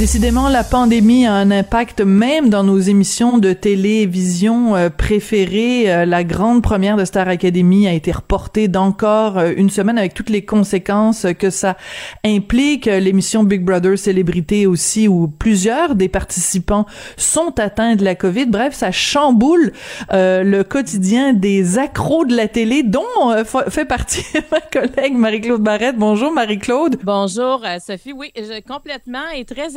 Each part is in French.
Décidément, la pandémie a un impact même dans nos émissions de télévision euh, préférées. Euh, la grande première de Star Academy a été reportée d'encore euh, une semaine avec toutes les conséquences que ça implique. L'émission Big Brother Célébrité aussi, où plusieurs des participants sont atteints de la COVID. Bref, ça chamboule le quotidien des accros de la télé, dont fait partie ma collègue Marie-Claude Barrette. Bonjour Marie-Claude. Bonjour Sophie. Oui, je, complètement et très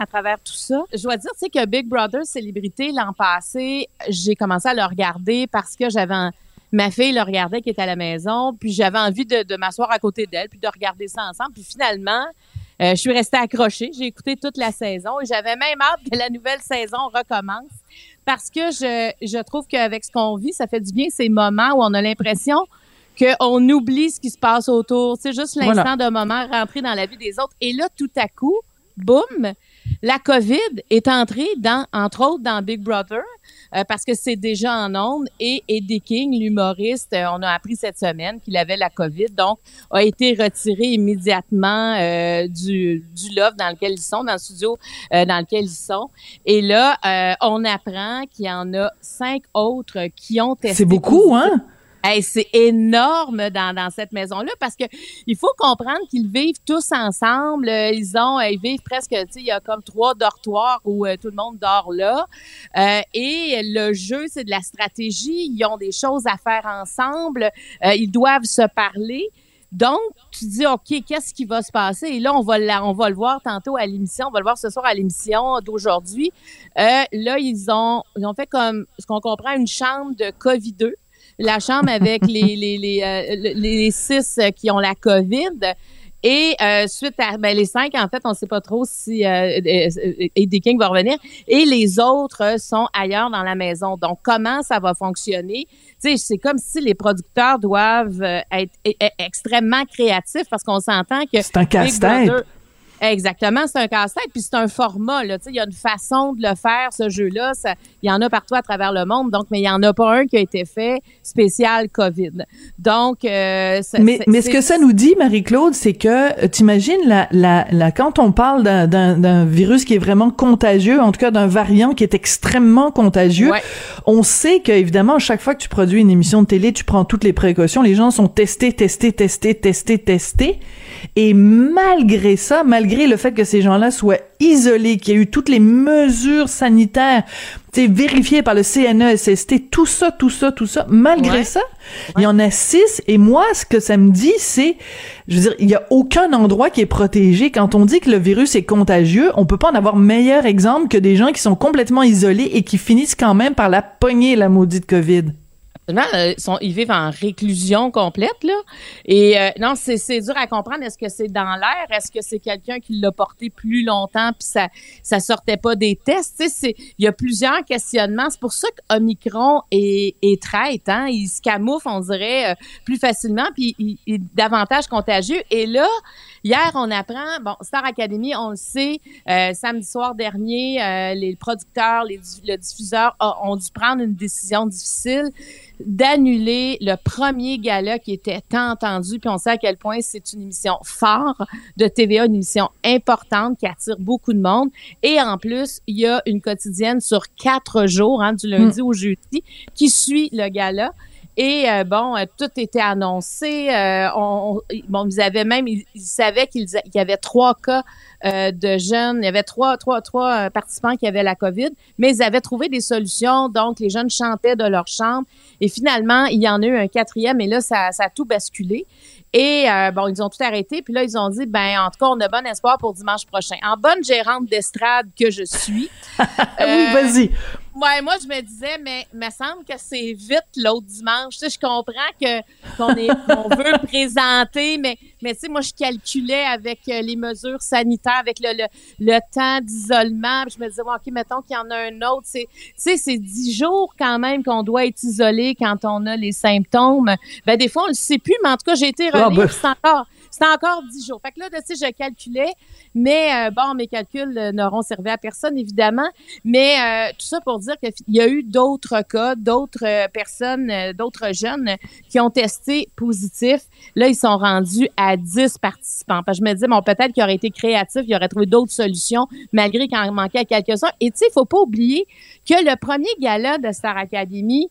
à travers tout ça. Je dois dire, tu sais, que Big Brother Célébrité, l'an passé, j'ai commencé à le regarder parce que j'avais ma fille le regardait qui était à la maison, puis j'avais envie de, m'asseoir à côté d'elle, puis de regarder ça ensemble. Puis finalement, euh, je suis restée accrochée. J'ai écouté toute la saison et j'avais même hâte que la nouvelle saison recommence parce que je, je trouve qu'avec ce qu'on vit, ça fait du bien ces moments où on a l'impression qu'on oublie ce qui se passe autour. C'est juste l'instant de moment rentré dans la vie des autres. Et là, tout à coup, boum, la COVID est entrée dans, entre autres, dans Big Brother, euh, parce que c'est déjà en ondes, et Eddie King, l'humoriste, euh, on a appris cette semaine qu'il avait la COVID, donc a été retiré immédiatement euh, du, du loft dans lequel ils sont, dans le studio dans lequel ils sont. Et là, on apprend qu'il y en a cinq autres qui ont testé. C'est beaucoup, hein? C'est énorme dans, cette maison-là parce que il faut comprendre qu'ils vivent tous ensemble. Ils ont, ils vivent presque, tu sais, il y a comme trois dortoirs où euh, tout le monde dort là. Euh, et le jeu, c'est de la stratégie. Ils ont des choses à faire ensemble. Euh, ils doivent se parler. Donc, tu dis, OK, qu'est-ce qui va se passer? Et là, on va, on va le voir tantôt à l'émission, on va le voir ce soir à l'émission d'aujourd'hui. là, ils ont, ils ont fait comme, ce qu'on comprend, une chambre de COVID-2 la chambre avec les, les, les, euh, les six qui ont la COVID. Et euh, suite à ben, les cinq, en fait, on ne sait pas trop si euh, Eddie King va revenir. Et les autres sont ailleurs dans la maison. Donc, comment ça va fonctionner? Tu sais, c'est comme si les producteurs doivent être extrêmement créatifs parce qu'on s'entend que... C'est un casse-tête. Exactement, c'est un casse-tête, puis c'est un format. Là, il y a une façon de le faire, ce jeu-là. Il y en a partout à travers le monde, donc, mais il n'y en a pas un qui a été fait spécial COVID. Donc, euh, mais, mais ce que ça nous dit, Marie-Claude, c'est que euh, t'imagines la, la, la, quand on parle d'un virus qui est vraiment contagieux, en tout cas d'un variant qui est extrêmement contagieux, on sait qu'évidemment, chaque fois que tu produis une émission de télé, tu prends toutes les précautions. Les gens sont testés, testés, testés, testés, testés. Et malgré ça, malgré le fait que ces gens-là soient isolés, qu'il y ait eu toutes les mesures sanitaires vérifiées par le CNESST, tout ça, tout ça, tout ça, malgré ça, il y en a six. Et moi, ce que ça me dit, c'est, je veux dire, il y a aucun endroit qui est protégé. Quand on dit que le virus est contagieux, on peut pas en avoir meilleur exemple que des gens qui sont complètement isolés et qui finissent quand même par la pogner, la maudite COVID. Euh, ils, ils vivent en réclusion complète, là. Et euh, non, c'est dur à comprendre. Est-ce que c'est dans l'air? Est-ce que c'est quelqu'un qui l'a porté plus longtemps puis ça ça sortait pas des tests? Il y a plusieurs questionnements. C'est pour ça qu'Omicron est, est traite. Hein? Il se camoufle, on dirait, euh, plus facilement puis il, est davantage contagieux. Et là, hier, on apprend, bon, Star Academy, on le sait, samedi soir dernier, les producteurs, les, le diffuseur ont dû prendre une décision difficile d'annuler le premier gala qui était tant entendu. Puis on sait à quel point c'est une émission phare de TVA, une émission importante qui attire beaucoup de monde. Et en plus, il y a une quotidienne sur quatre jours, hein, du lundi hmm. au jeudi, qui suit le gala. Et euh, bon, euh, tout était annoncé. Euh, on, bon, ils avaient même, ils, savaient qu'il y avait trois cas de jeunes. Il y avait trois, trois, trois participants qui avaient la COVID, mais ils avaient trouvé des solutions. Donc, les jeunes chantaient de leur chambre. Et finalement, il y en a eu un quatrième. Et là, ça, ça a tout basculé. Et bon, ils ont tout arrêté. Puis là, ils ont dit, ben, en tout cas, on a bon espoir pour dimanche prochain. En bonne gérante d'estrade que je suis. oui, vas-y. Ouais, moi, je me disais, mais il me semble que c'est vite l'autre dimanche. Tu sais, je comprends que qu'on est qu'on veut présenter, mais mais tu sais, moi, je calculais avec euh, les mesures sanitaires, avec le, le, le temps d'isolement. Je me disais, ok, mettons qu'il y en a un autre. C'est, tu sais, c'est dix jours quand même qu'on doit être isolé quand on a les symptômes. Ben des fois, on le sait plus, mais en tout cas, j'ai été ah, relire, ben. c'est encore c'était encore dix jours. Fait que là, tu sais, je calculais, mais euh, bon, mes calculs euh, n'auront servi à personne, évidemment. Mais euh, tout ça pour dire qu'il y a eu d'autres cas, d'autres personnes, d'autres jeunes qui ont testé positif. Là, ils sont rendus à 10 participants. Parce que je me dis, bon, peut-être qu'ils auraient été créatifs, ils auraient trouvé d'autres solutions, malgré qu'il en manquait quelques-uns. Et tu sais, il faut pas oublier que le premier gala de Star Academy,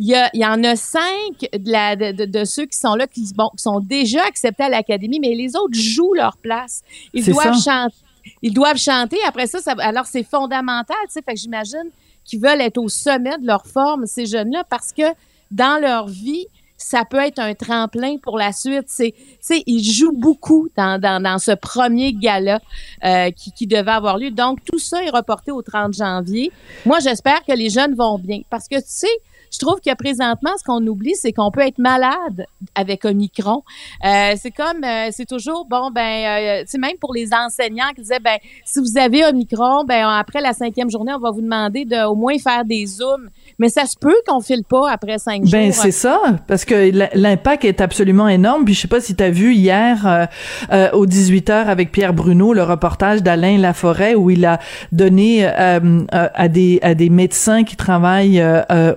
il y, a, il y en a cinq de, la, de, de, ceux qui sont là, qui, bon, qui sont déjà acceptés à l'Académie, mais les autres jouent leur place. Ils doivent chanter. Ils doivent chanter. Après ça, ça alors c'est fondamental, tu sais. Fait que j'imagine qu'ils veulent être au sommet de leur forme, ces jeunes-là, parce que dans leur vie, ça peut être un tremplin pour la suite. C'est, c'est, ils jouent beaucoup dans, dans, dans ce premier gala euh, qui, qui devait avoir lieu. Donc, tout ça est reporté au 30 janvier. Moi, j'espère que les jeunes vont bien parce que, tu sais, je trouve que présentement, ce qu'on oublie, c'est qu'on peut être malade avec Omicron. Euh, c'est comme, euh, c'est toujours, bon, ben, euh, tu sais, même pour les enseignants qui disaient, ben, si vous avez Omicron, ben, après la cinquième journée, on va vous demander de au moins faire des zooms. Mais ça se peut qu'on file pas après cinq ben, jours. Ben, c'est ça, parce que l'impact est absolument énorme. Puis je sais pas si tu as vu hier euh, euh, au 18h avec Pierre Bruno le reportage d'Alain Laforêt où il a donné à des à des médecins qui travaillent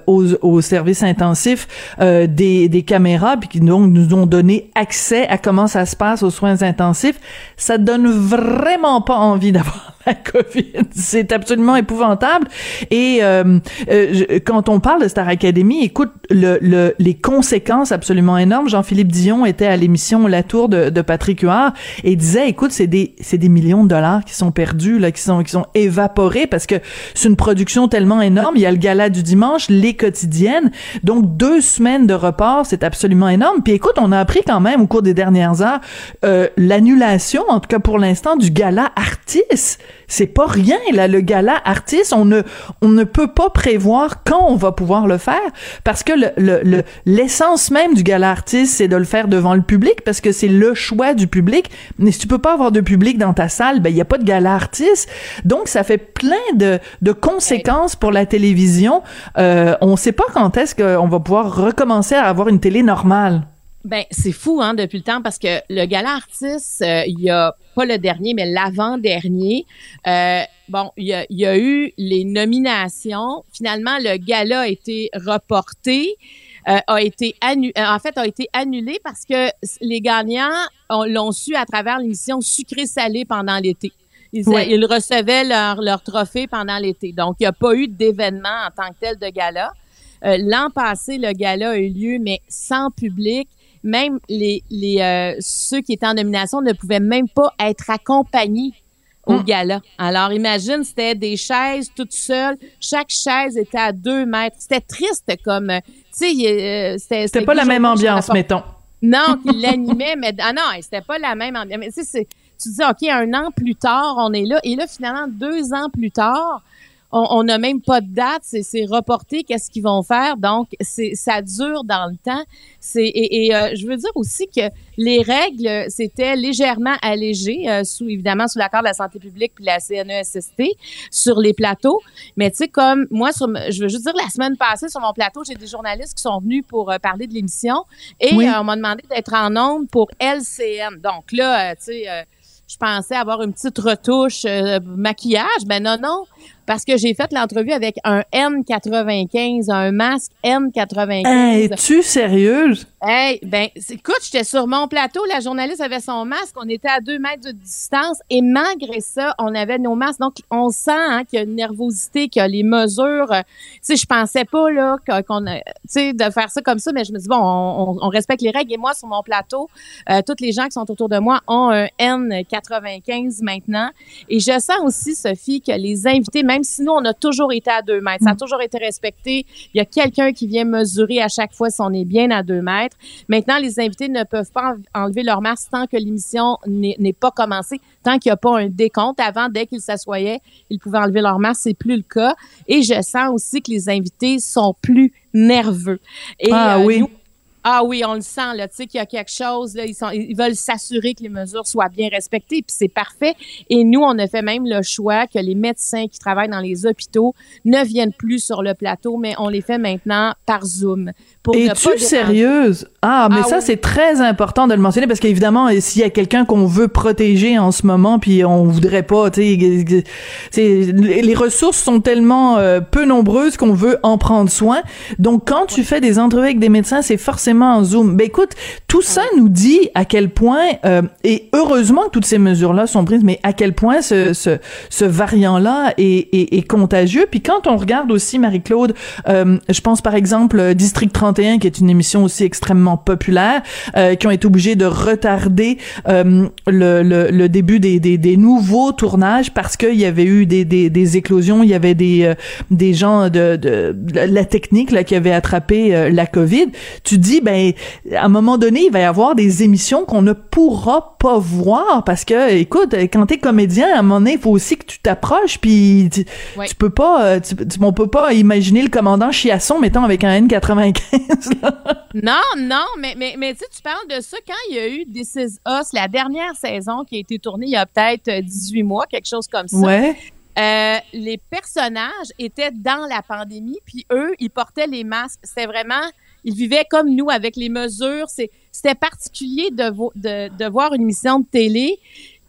aux, au service intensif des, des caméras puis qui donc nous ont donné accès à comment ça se passe aux soins intensifs. Ça donne vraiment pas envie d'avoir la COVID. C'est absolument épouvantable. Et euh, euh, quand on parle de Star Academy, écoute, le, le, les conséquences absolument énormes. Jean-Philippe Dion était à l'émission La Tour de, de Patrick Huard et disait, écoute, c'est des, c'est des millions de dollars qui sont perdus, là, qui sont, qui sont évaporés parce que c'est une production tellement énorme. Il y a le gala du dimanche, les quotidiennes. Donc, deux semaines de report, c'est absolument énorme. Puis écoute, on a appris quand même au cours des dernières heures euh, l'annulation, en tout cas pour l'instant, du gala Artis c'est pas rien là le gala artiste on ne on ne peut pas prévoir quand on va pouvoir le faire parce que le l'essence même du gala artiste c'est de le faire devant le public parce que c'est le choix du public. Mais si tu peux pas avoir de public dans ta salle ben il y a pas de gala artiste. Donc ça fait plein de de conséquences pour la télévision. Euh, on sait pas quand est-ce qu'on va pouvoir recommencer à avoir une télé normale ben, c'est fou, hein, depuis le temps, parce que le gala artiste, euh, il y a pas le dernier, mais l'avant-dernier. Euh, bon, il y, a, y, a, eu les nominations. Finalement, le gala a été reporté. Euh, a été annulé, en fait, a été annulé parce que les gagnants l'ont su à travers l'émission Sucré-Salé pendant l'été. Ils, ils, recevaient leur, leur trophée pendant l'été. Donc, il n'y a pas eu d'événement en tant que tel de gala. L'an passé, le gala a eu lieu, mais sans public même les, les euh, ceux qui étaient en nomination ne pouvaient même pas être accompagnés au hmm. gala. Alors, imagine, c'était des chaises toutes seules. Chaque chaise était à deux mètres. C'était triste comme, euh, tu sais, euh, c'était... C'était pas la même ambiance, mettons. Non, qu'il l'animait, mais ah non, c'était pas la même ambiance. Mais tu sais, tu dis, OK, un an plus tard, on est là. Et là, finalement, deux ans plus tard, on n'a même pas de date, c'est reporté, qu'est-ce qu'ils vont faire. Donc, c'est ça dure dans le temps. C'est et, et euh, je veux dire aussi que les règles c'était légèrement allégées, euh, sous évidemment sous l'accord de la santé publique puis la CNESST sur les plateaux. Mais tu sais comme moi, sur, je veux juste dire la semaine passée sur mon plateau, j'ai des journalistes qui sont venus pour euh, parler de l'émission et on m'a demandé d'être en ondes pour LCN. Donc là, tu sais je pensais avoir une petite retouche maquillage, ben non non, parce que j'ai fait l'entrevue avec un N95, un masque N95. Hey, Es-tu sérieuse? Hey, ben, écoute, j'étais sur mon plateau, la journaliste avait son masque, on était à deux mètres de distance et malgré ça, on avait nos masques. Donc, on sent hein, qu'il y a une nervosité, qu'il y a les mesures. Euh, tu sais, je pensais pas, là, qu'on tu sais, de faire ça comme ça, mais je me dis, bon, on, on, respecte les règles. Et moi, sur mon plateau, euh, toutes les gens qui sont autour de moi ont un N95 maintenant. Et je sens aussi, Sophie, que les invités, même si nous, on a toujours été à deux mètres, ça a mm. toujours été respecté. Il y a quelqu'un qui vient mesurer à chaque fois si on est bien à deux mètres. Maintenant, les invités ne peuvent pas enlever leur masque tant que l'émission n'est pas commencée, tant qu'il n'y a pas un décompte. Avant, dès qu'ils s'assoyaient, ils pouvaient enlever leur masque. C'est plus le cas. Et je sens aussi que les invités sont plus nerveux. Et, ah euh, oui. Ah oui, on le sent, là, tu sais, qu'il y a quelque chose, là, ils, sont, ils veulent s'assurer que les mesures soient bien respectées, puis c'est parfait. Et nous, on a fait même le choix que les médecins qui travaillent dans les hôpitaux ne viennent plus sur le plateau, mais on les fait maintenant par Zoom. Es-tu sérieuse? Ah, mais ah ça, c'est très important de le mentionner parce qu'évidemment, s'il y a quelqu'un qu'on veut protéger en ce moment, puis on voudrait pas, tu sais, les ressources sont tellement euh, peu nombreuses qu'on veut en prendre soin. Donc, quand tu fais des entrevues avec des médecins, c'est forcément en Zoom. Ben écoute, tout ça nous dit à quel point, euh, et heureusement que toutes ces mesures-là sont prises, mais à quel point ce, ce, ce variant-là est, est, est, contagieux. Puis quand on regarde aussi, Marie-Claude, euh, je pense par exemple District 31, qui est une émission aussi extrêmement populaire, euh, qui ont été obligés de retarder euh, le, le, le, début des, des, des, nouveaux tournages parce qu'il y avait eu des, des, des, éclosions, il y avait des, euh, des gens de, de, la technique là, qui avaient attrapé euh, la COVID. Tu dis, ben, à un moment donné, il va y avoir des émissions qu'on ne pourra pas voir parce que, écoute, quand t'es comédien, à un moment donné, il faut aussi que tu t'approches, puis tu, tu, peux pas, tu, on peut pas imaginer le commandant Chiasson, mettons, avec un N95. non, non, mais, mais, mais tu parles de ça quand il y a eu This Is Us, la dernière saison qui a été tournée il y a peut-être 18 mois, quelque chose comme ça. Ouais. Euh, les personnages étaient dans la pandémie, puis eux, ils portaient les masques. C'était vraiment, ils vivaient comme nous avec les mesures. C'était particulier de, de, de voir une émission de télé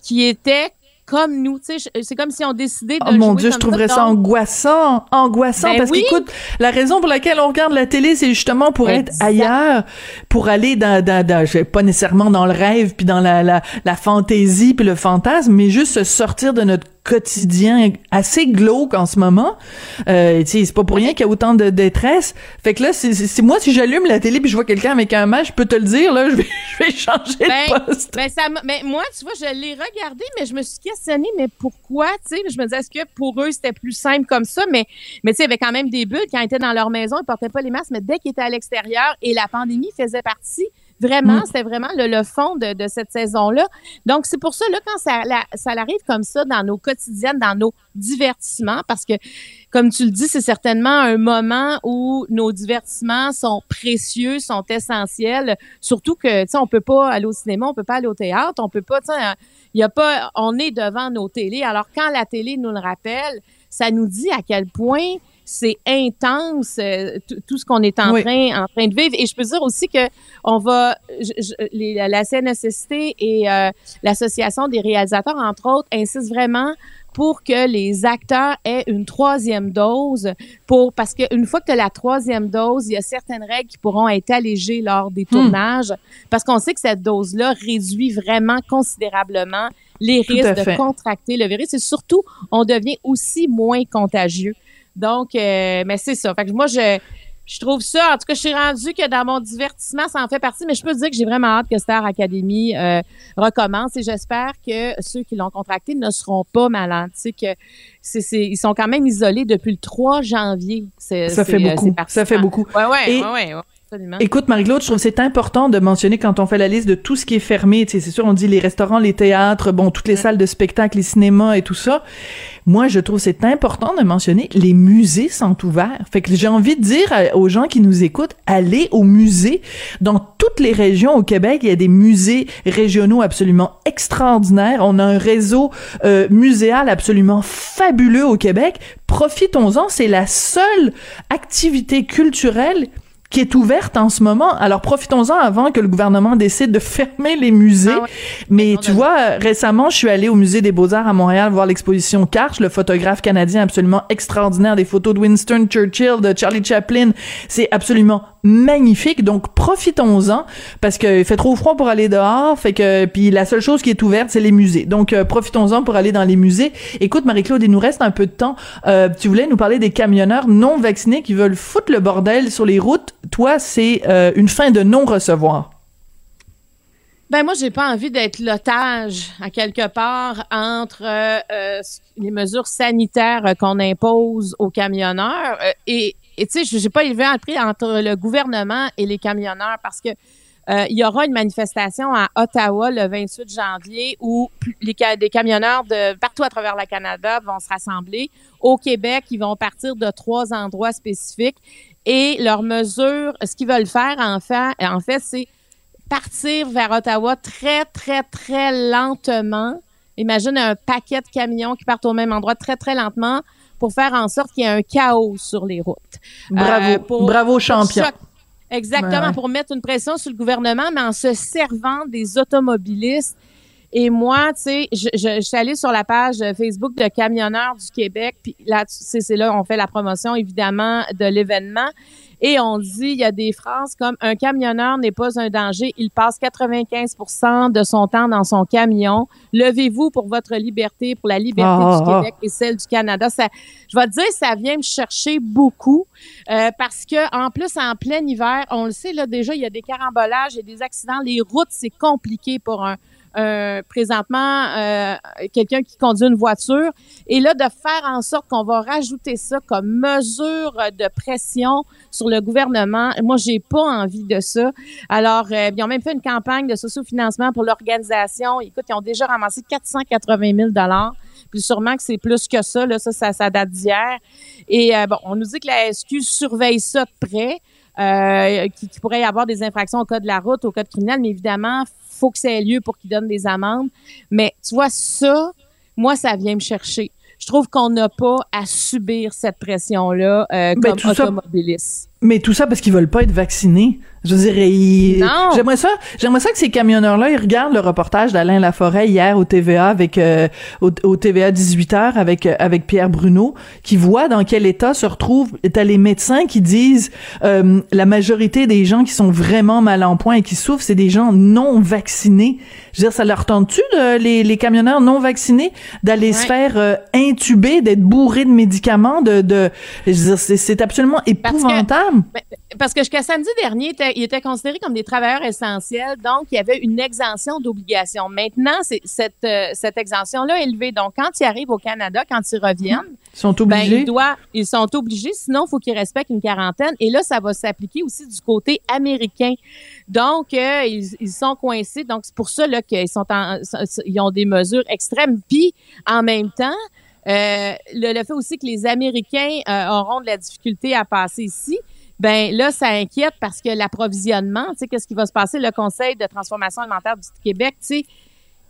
qui était comme nous. C'est comme si on décidait de. Oh mon Dieu, je trouverais ça, angoissant, angoissant, ben parce qu'écoute, la raison pour laquelle on regarde la télé, c'est justement pour être ailleurs, pour aller dans, dans, dans, pas nécessairement dans le rêve, puis dans la, la, la fantaisie, puis le fantasme, mais juste se sortir de notre quotidien assez glauque en ce moment. Euh, c'est pas pour rien qu'il y a autant de détresse. Fait que là, c'est moi si j'allume la télé puis je vois quelqu'un avec un masque, je peux te le dire là, je vais, je vais changer de ben, poste. Ben ça, mais moi, tu vois, je l'ai regardé, mais je me suis questionnée, mais pourquoi, tu sais, je me disais est-ce que pour eux c'était plus simple comme ça, mais mais tu sais, il y avait quand même des bulles quand ils étaient dans leur maison, ils portaient pas les masques, mais dès qu'ils étaient à l'extérieur et la pandémie faisait partie Vraiment, mm. c'était vraiment le, fond de, cette saison-là. Donc, c'est pour ça, là, quand ça, ça arrive comme ça dans nos quotidiennes, dans nos divertissements, parce que, comme tu le dis, c'est certainement un moment où nos divertissements sont précieux, sont essentiels. Surtout que, tu sais, on peut pas aller au cinéma, on peut pas aller au théâtre, on peut pas, tu sais, y a pas, on est devant nos télés. Alors, quand la télé nous le rappelle, ça nous dit à quel point c'est intense euh, tout ce qu'on est en train en train de vivre et je peux dire aussi que on va la CNSST et euh, l'association des réalisateurs entre autres insistent vraiment pour que les acteurs aient une troisième dose pour parce qu'une fois que tu as la troisième dose, il y a certaines règles qui pourront être allégées lors des hmm. tournages parce qu'on sait que cette dose-là réduit vraiment considérablement les risques de contracter le virus et surtout on devient aussi moins contagieux. Donc, euh, mais c'est ça. Fait que moi, je, je trouve ça, en tout cas, je suis rendue que dans mon divertissement, ça en fait partie, mais je peux te dire que j'ai vraiment hâte que Star Academy euh, recommence et j'espère que ceux qui l'ont contracté ne seront pas malades. Tu sais, que c'est, ils sont quand même isolés depuis le 3 janvier. C'est, ça fait euh, beaucoup. Ça fait beaucoup. Ouais, ouais, ouais, ouais. Écoute, Marie-Claude, je trouve c'est important de mentionner quand on fait la liste de tout ce qui est fermé. C'est sûr, on dit les restaurants, les théâtres, bon, toutes les salles de spectacle, les cinémas et tout ça. Moi, je trouve c'est important de mentionner les musées sont ouverts. Fait que j'ai envie de dire aux gens qui nous écoutent, allez au musée. Dans toutes les régions au Québec, il y a des musées régionaux absolument extraordinaires. On a un réseau euh, muséal absolument fabuleux au Québec. Profitons-en. C'est la seule activité culturelle qui est ouverte en ce moment. Alors profitons-en avant que le gouvernement décide de fermer les musées. Ah Mais tu vois, récemment, je suis allée au musée des Beaux-Arts à Montréal voir l'exposition Karch, le photographe canadien absolument extraordinaire des photos de Winston Churchill, de Charlie Chaplin. C'est absolument magnifique. Donc profitons-en parce qu'il fait trop froid pour aller dehors. Fait que puis la seule chose qui est ouverte, c'est les musées. Donc euh, profitons-en pour aller dans les musées. Écoute Marie-Claude, il nous reste un peu de temps. Euh, tu voulais nous parler des camionneurs non vaccinés qui veulent foutre le bordel sur les routes. Toi, c'est euh, une fin de non-recevoir. Ben moi, j'ai pas envie d'être l'otage à quelque part entre les mesures sanitaires qu'on impose aux camionneurs et tu sais, j'ai pas élevé un prix entre le gouvernement et les camionneurs parce que euh, y aura une manifestation à Ottawa le 28 janvier où les, des camionneurs de partout à travers le Canada vont se rassembler. Au Québec, ils vont partir de trois endroits spécifiques Et leurs mesures, ce qu'ils veulent faire, en fait, en fait c'est partir vers Ottawa très, très, très lentement. Imagine un paquet de camions qui partent au même endroit très, très lentement pour faire en sorte qu'il y ait un chaos sur les routes. Bravo, bravo champion. Exactement, pour mettre une pression sur le gouvernement, mais en se servant des automobilistes. Et moi, tu sais, je, je, suis allée sur la page Facebook de Camionneurs du Québec, puis là, c'est là on fait la promotion, évidemment, de l'événement. Et on dit, il y a des phrases comme un camionneur n'est pas un danger, il passe 95% de son temps dans son camion. Levez-vous pour votre liberté, pour la liberté du ah, ah. Québec et celle du Canada. Ça, je vais te dire, ça vient me chercher beaucoup euh, parce que en plus en plein hiver, on le sait là déjà, il y a des carambolages, il y a des accidents, les routes c'est compliqué pour un euh, présentement euh, quelqu'un qui conduit une voiture. Et là, de faire en sorte qu'on va rajouter ça comme mesure de pression sur le gouvernement, moi, j'ai pas envie de ça. Alors, euh, ils ont même fait une campagne de sociofinancement pour l'organisation. Écoute, ils ont déjà ramassé 480 000 puis sûrement que c'est plus que ça, là, ça, ça, date d'hier. Et bon, on nous dit que la SQ surveille ça de près. Euh, qui, qui, pourrait y avoir des infractions au code de la route, au code criminel, mais évidemment, faut que ça ait lieu pour qu'ils donnent des amendes. Mais tu vois, ça, moi, ça vient me chercher. Je trouve qu'on n'a pas à subir cette pression-là euh, comme automobiliste. Mais tout ça parce qu'ils veulent pas être vaccinés. Je dirais, j'aimerais ça, j'aimerais ça que ces camionneurs-là, ils regardent le reportage d'Alain Laforêt hier au TVA avec euh, au, TVA 18h avec euh, avec Pierre Bruno, qui voit dans quel état se retrouvent. T'as les médecins qui disent euh, la majorité des gens qui sont vraiment mal en point et qui souffrent, c'est des gens non vaccinés. Je veux dire, ça leur tente-tu les, les camionneurs non vaccinés d'aller se faire intuber, d'être bourrés de médicaments, de, de je veux dire, c'est absolument épouvantable. Parce que jusqu'à samedi dernier, ils étaient considérés comme des travailleurs essentiels, donc il y avait une exemption d'obligation. Maintenant, c'est cette, euh, cette exemption-là est élevée. Donc, quand ils arrivent au Canada, quand ils reviennent, ils sont obligés. Ben, ils, ils sont obligés, sinon il faut qu'ils respectent une quarantaine. Et là, ça va s'appliquer aussi du côté américain. Donc, euh, ils, ils, sont coincés. Donc, c'est pour ça là qu'ils sont en, ils ont des mesures extrêmes. Puis, en même temps, euh, le, le, fait aussi que les Américains auront de la difficulté à passer ici, ben là, ça inquiète parce que l'approvisionnement, tu sais, qu'est-ce qui va se passer? Le Conseil de transformation alimentaire du Québec, tu sais,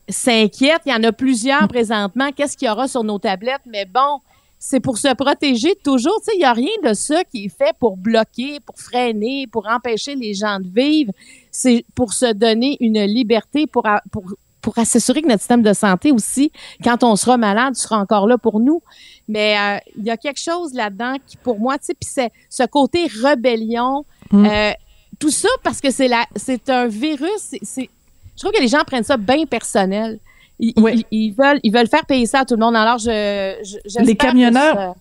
s'inquiète. Il y en a plusieurs présentement. Qu'est-ce qu'il y aura sur nos tablettes? Mais bon, c'est pour se protéger toujours. Tu sais, il n'y a rien de ça qui est fait pour bloquer, pour freiner, pour empêcher les gens de vivre. C'est pour se donner une liberté, pour, pour pour s'assurer que notre système de santé aussi, quand on sera malade, sera encore là pour nous. Mais euh, il y a quelque chose là-dedans qui, pour moi, tu sais, puis c'est ce côté rébellion, mm. euh, tout ça parce que c'est la, c'est un virus. C'est, je trouve que les gens prennent ça bien personnel. Ils, ils, veulent, ils veulent faire payer ça à tout le monde. Alors, je, je les camionneurs.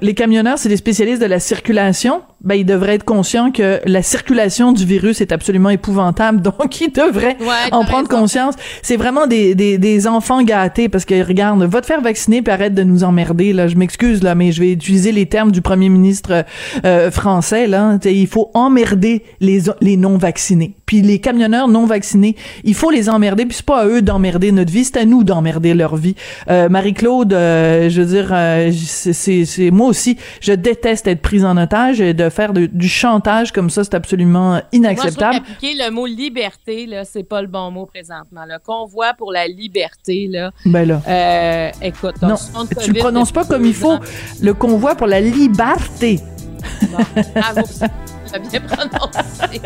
Les camionneurs, c'est des spécialistes de la circulation. Ben, ils devraient être conscients que la circulation du virus est absolument épouvantable, donc ils devraient en prendre conscience. C'est vraiment des, des, des, enfants gâtés parce que regarde, va te faire vacciner puis arrête de nous emmerder là. Je m'excuse là, mais je vais utiliser les termes du premier ministre euh, français là. il faut emmerder les les non vaccinés. Puis les camionneurs non vaccinés, il faut les emmerder. Puis c'est pas à eux d'emmerder notre vie, c'est à nous d'emmerder leur vie. Euh, Marie-Claude, euh, je veux dire, euh, c'est moi aussi, je déteste être prise en otage et faire du chantage comme ça, c'est absolument inacceptable. Moi, je le mot liberté, là, c'est pas le bon mot présentement. Le convoi pour la liberté, là. Ben là. Euh, écoute, non, tu le prononces pas comme il faut. Le convoi pour la liberté. Bon, bravo. bien prononcé.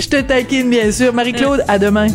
je te taquine, bien sûr. Marie-Claude, à demain.